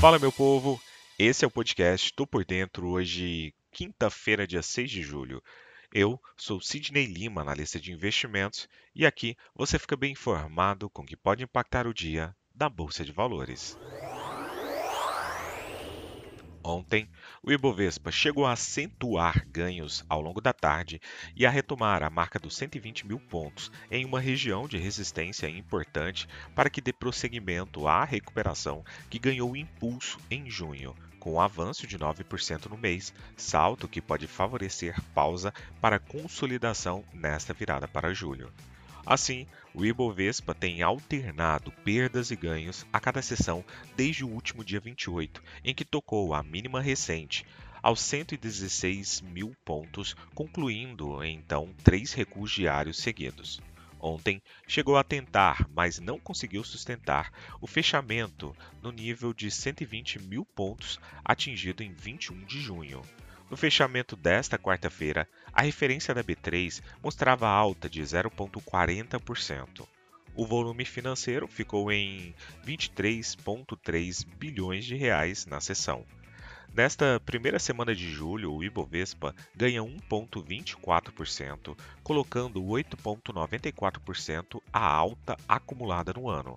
Fala, meu povo! Esse é o podcast Tô Por Dentro, hoje, quinta-feira, dia 6 de julho. Eu sou Sidney Lima, analista de investimentos, e aqui você fica bem informado com o que pode impactar o dia da Bolsa de Valores. Ontem, o Ibovespa chegou a acentuar ganhos ao longo da tarde e a retomar a marca dos 120 mil pontos em uma região de resistência importante para que dê prosseguimento à recuperação que ganhou impulso em junho, com um avanço de 9% no mês, salto que pode favorecer pausa para consolidação nesta virada para julho. Assim, o Ibovespa tem alternado perdas e ganhos a cada sessão desde o último dia 28, em que tocou a mínima recente, aos 116 mil pontos, concluindo então três recuos diários seguidos. Ontem chegou a tentar, mas não conseguiu sustentar, o fechamento no nível de 120 mil pontos atingido em 21 de junho. No fechamento desta quarta-feira, a referência da B3 mostrava alta de 0,40%. O volume financeiro ficou em 23,3 bilhões de reais na sessão. Nesta primeira semana de julho, o Ibovespa ganha 1,24%, colocando 8,94% a alta acumulada no ano.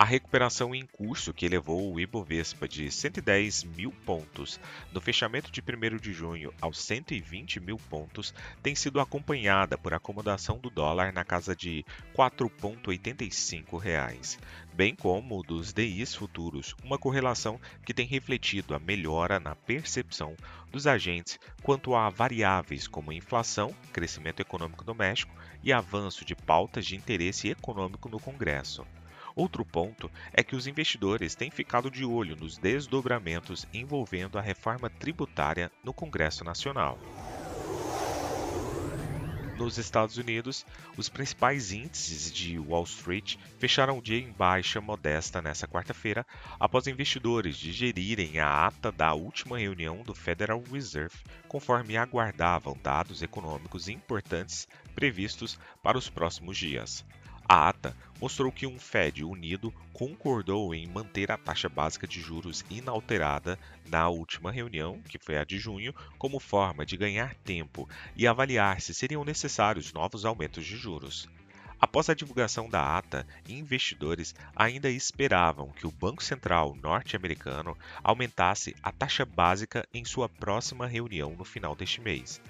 A recuperação em curso que elevou o Ibovespa de 110 mil pontos no fechamento de 1 de junho aos 120 mil pontos tem sido acompanhada por acomodação do dólar na casa de R$ 4,85, bem como dos DIs futuros, uma correlação que tem refletido a melhora na percepção dos agentes quanto a variáveis como inflação, crescimento econômico doméstico e avanço de pautas de interesse econômico no Congresso. Outro ponto é que os investidores têm ficado de olho nos desdobramentos envolvendo a reforma tributária no Congresso Nacional. Nos Estados Unidos, os principais índices de Wall Street fecharam o dia em baixa modesta nesta quarta-feira, após investidores digerirem a ata da última reunião do Federal Reserve, conforme aguardavam dados econômicos importantes previstos para os próximos dias. A ata mostrou que um Fed unido concordou em manter a taxa básica de juros inalterada na última reunião, que foi a de junho, como forma de ganhar tempo e avaliar se seriam necessários novos aumentos de juros. Após a divulgação da ata, investidores ainda esperavam que o Banco Central norte-americano aumentasse a taxa básica em sua próxima reunião no final deste mês.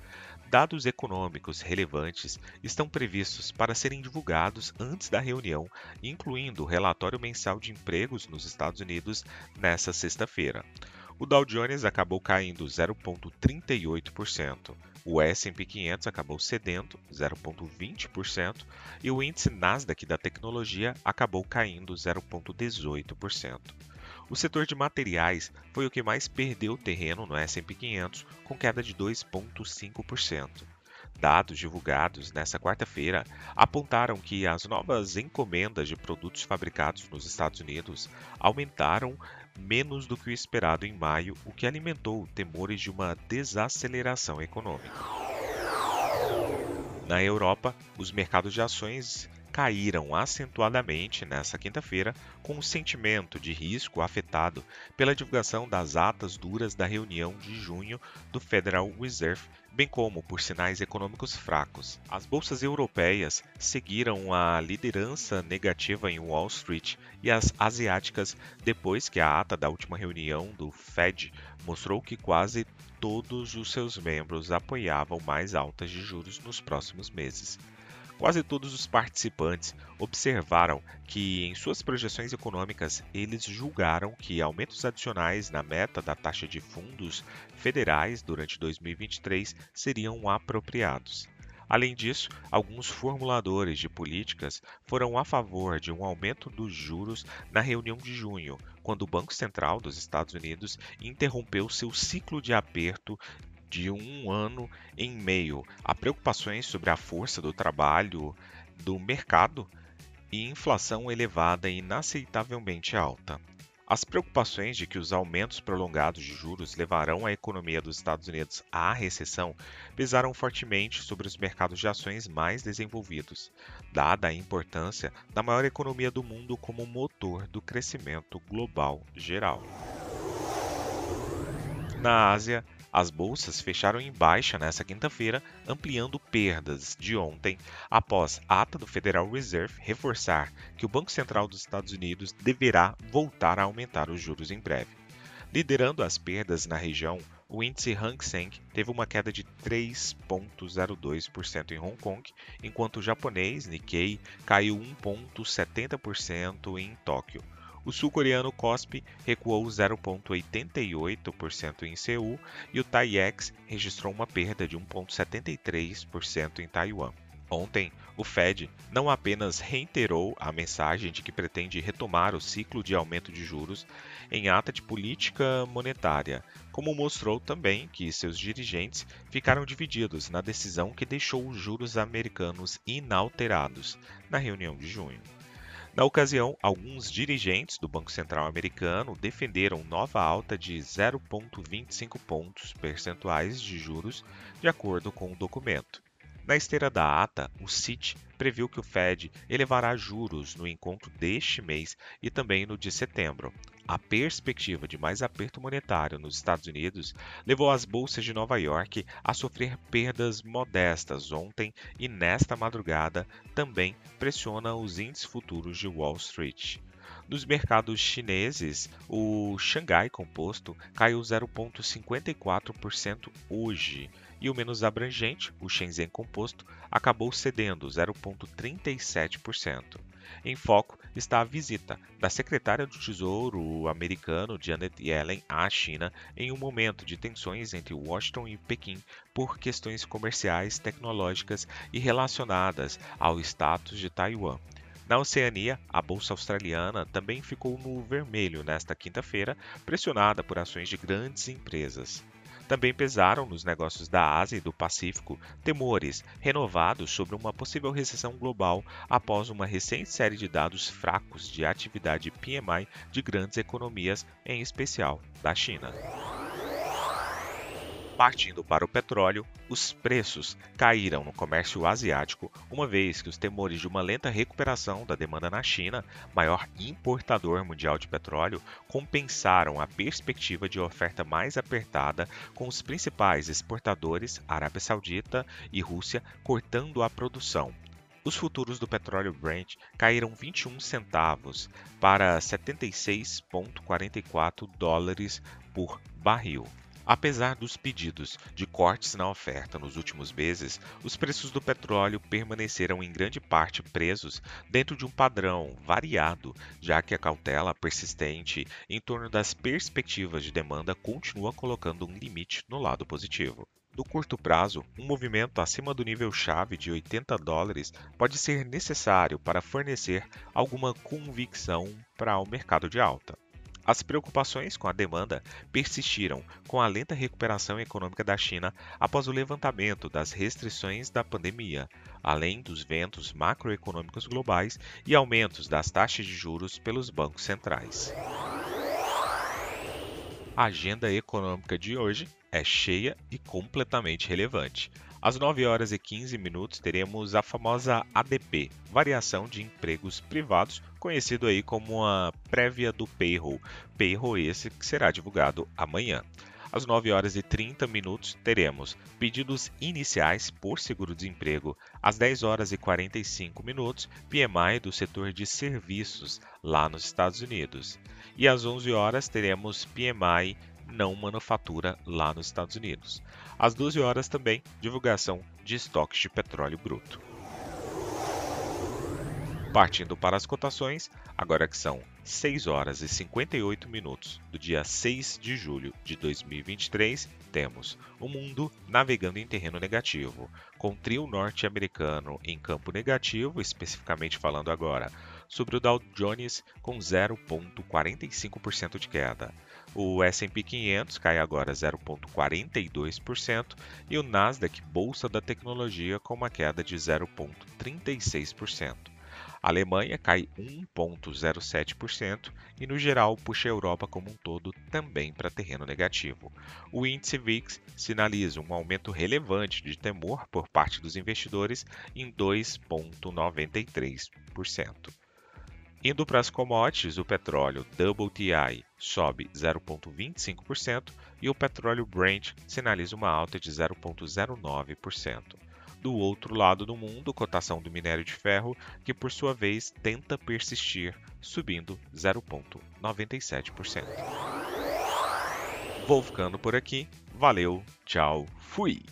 Dados econômicos relevantes estão previstos para serem divulgados antes da reunião, incluindo o relatório mensal de empregos nos Estados Unidos nesta sexta-feira. O Dow Jones acabou caindo 0,38%, o S&P 500 acabou cedendo 0,20% e o índice Nasdaq da tecnologia acabou caindo 0,18%. O setor de materiais foi o que mais perdeu terreno no S&P 500, com queda de 2,5%. Dados divulgados nesta quarta-feira apontaram que as novas encomendas de produtos fabricados nos Estados Unidos aumentaram menos do que o esperado em maio, o que alimentou temores de uma desaceleração econômica. Na Europa, os mercados de ações caíram acentuadamente nesta quinta-feira, com o sentimento de risco afetado pela divulgação das atas duras da reunião de junho do Federal Reserve, bem como por sinais econômicos fracos. As bolsas europeias seguiram a liderança negativa em Wall Street e as asiáticas depois que a ata da última reunião do Fed mostrou que quase todos os seus membros apoiavam mais altas de juros nos próximos meses. Quase todos os participantes observaram que, em suas projeções econômicas, eles julgaram que aumentos adicionais na meta da taxa de fundos federais durante 2023 seriam apropriados. Além disso, alguns formuladores de políticas foram a favor de um aumento dos juros na reunião de junho, quando o Banco Central dos Estados Unidos interrompeu seu ciclo de aperto de um ano em meio a preocupações sobre a força do trabalho do mercado e inflação elevada e inaceitavelmente alta. As preocupações de que os aumentos prolongados de juros levarão a economia dos Estados Unidos à recessão pesaram fortemente sobre os mercados de ações mais desenvolvidos, dada a importância da maior economia do mundo como motor do crescimento global geral. Na Ásia, as bolsas fecharam em baixa nesta quinta-feira, ampliando perdas de ontem, após a ata do Federal Reserve reforçar que o Banco Central dos Estados Unidos deverá voltar a aumentar os juros em breve. Liderando as perdas na região, o índice Hang Seng teve uma queda de 3,02% em Hong Kong, enquanto o japonês Nikkei caiu 1,70% em Tóquio. O sul-coreano KOSPI recuou 0,88% em Seul e o TAIEX registrou uma perda de 1,73% em Taiwan. Ontem, o Fed não apenas reiterou a mensagem de que pretende retomar o ciclo de aumento de juros em ata de política monetária, como mostrou também que seus dirigentes ficaram divididos na decisão que deixou os juros americanos inalterados na reunião de junho. Na ocasião, alguns dirigentes do Banco Central americano defenderam nova alta de 0,25 pontos percentuais de juros, de acordo com o documento. Na esteira da ata, o CIT previu que o Fed elevará juros no encontro deste mês e também no de setembro. A perspectiva de mais aperto monetário nos Estados Unidos levou as bolsas de Nova York a sofrer perdas modestas ontem e nesta madrugada também pressiona os índices futuros de Wall Street. Nos mercados chineses, o Xangai Composto caiu 0,54% hoje e o menos abrangente, o Shenzhen Composto, acabou cedendo 0,37%. Em foco está a visita da secretária do Tesouro americano Janet Yellen à China em um momento de tensões entre Washington e Pequim por questões comerciais, tecnológicas e relacionadas ao status de Taiwan. Na Oceania, a bolsa australiana também ficou no vermelho nesta quinta-feira, pressionada por ações de grandes empresas. Também pesaram nos negócios da Ásia e do Pacífico temores renovados sobre uma possível recessão global após uma recente série de dados fracos de atividade PMI de grandes economias, em especial da China. Partindo para o petróleo, os preços caíram no comércio asiático, uma vez que os temores de uma lenta recuperação da demanda na China, maior importador mundial de petróleo, compensaram a perspectiva de oferta mais apertada, com os principais exportadores, Arábia Saudita e Rússia, cortando a produção. Os futuros do petróleo Brent caíram 21 centavos para 76,44 dólares por barril. Apesar dos pedidos de cortes na oferta nos últimos meses, os preços do petróleo permaneceram em grande parte presos dentro de um padrão variado, já que a cautela persistente em torno das perspectivas de demanda continua colocando um limite no lado positivo. No curto prazo, um movimento acima do nível chave de 80 dólares pode ser necessário para fornecer alguma convicção para o mercado de alta. As preocupações com a demanda persistiram com a lenta recuperação econômica da China após o levantamento das restrições da pandemia, além dos ventos macroeconômicos globais e aumentos das taxas de juros pelos bancos centrais. A agenda econômica de hoje é cheia e completamente relevante. Às 9 horas e 15 minutos teremos a famosa ADP, variação de empregos privados, conhecido aí como a prévia do payroll. Payroll esse que será divulgado amanhã. Às 9 horas e 30 minutos teremos pedidos iniciais por seguro-desemprego. Às 10 horas e 45 minutos, PMI do setor de serviços lá nos Estados Unidos. E às 11 horas teremos PMI não manufatura lá nos Estados Unidos. Às 12 horas também, divulgação de estoques de petróleo bruto. Partindo para as cotações, agora que são 6 horas e 58 minutos do dia 6 de julho de 2023, temos o mundo navegando em terreno negativo, com o trio norte-americano em campo negativo, especificamente falando agora sobre o Dow Jones com 0,45% de queda. O S&P 500 cai agora 0,42% e o Nasdaq, bolsa da tecnologia, com uma queda de 0,36%. A Alemanha cai 1,07% e, no geral, puxa a Europa como um todo também para terreno negativo. O índice VIX sinaliza um aumento relevante de temor por parte dos investidores em 2,93%. Indo para as commodities, o petróleo WTI sobe 0,25% e o petróleo Brent sinaliza uma alta de 0,09%. Do outro lado do mundo, cotação do minério de ferro, que por sua vez tenta persistir, subindo 0,97%. Vou ficando por aqui. Valeu, tchau, fui!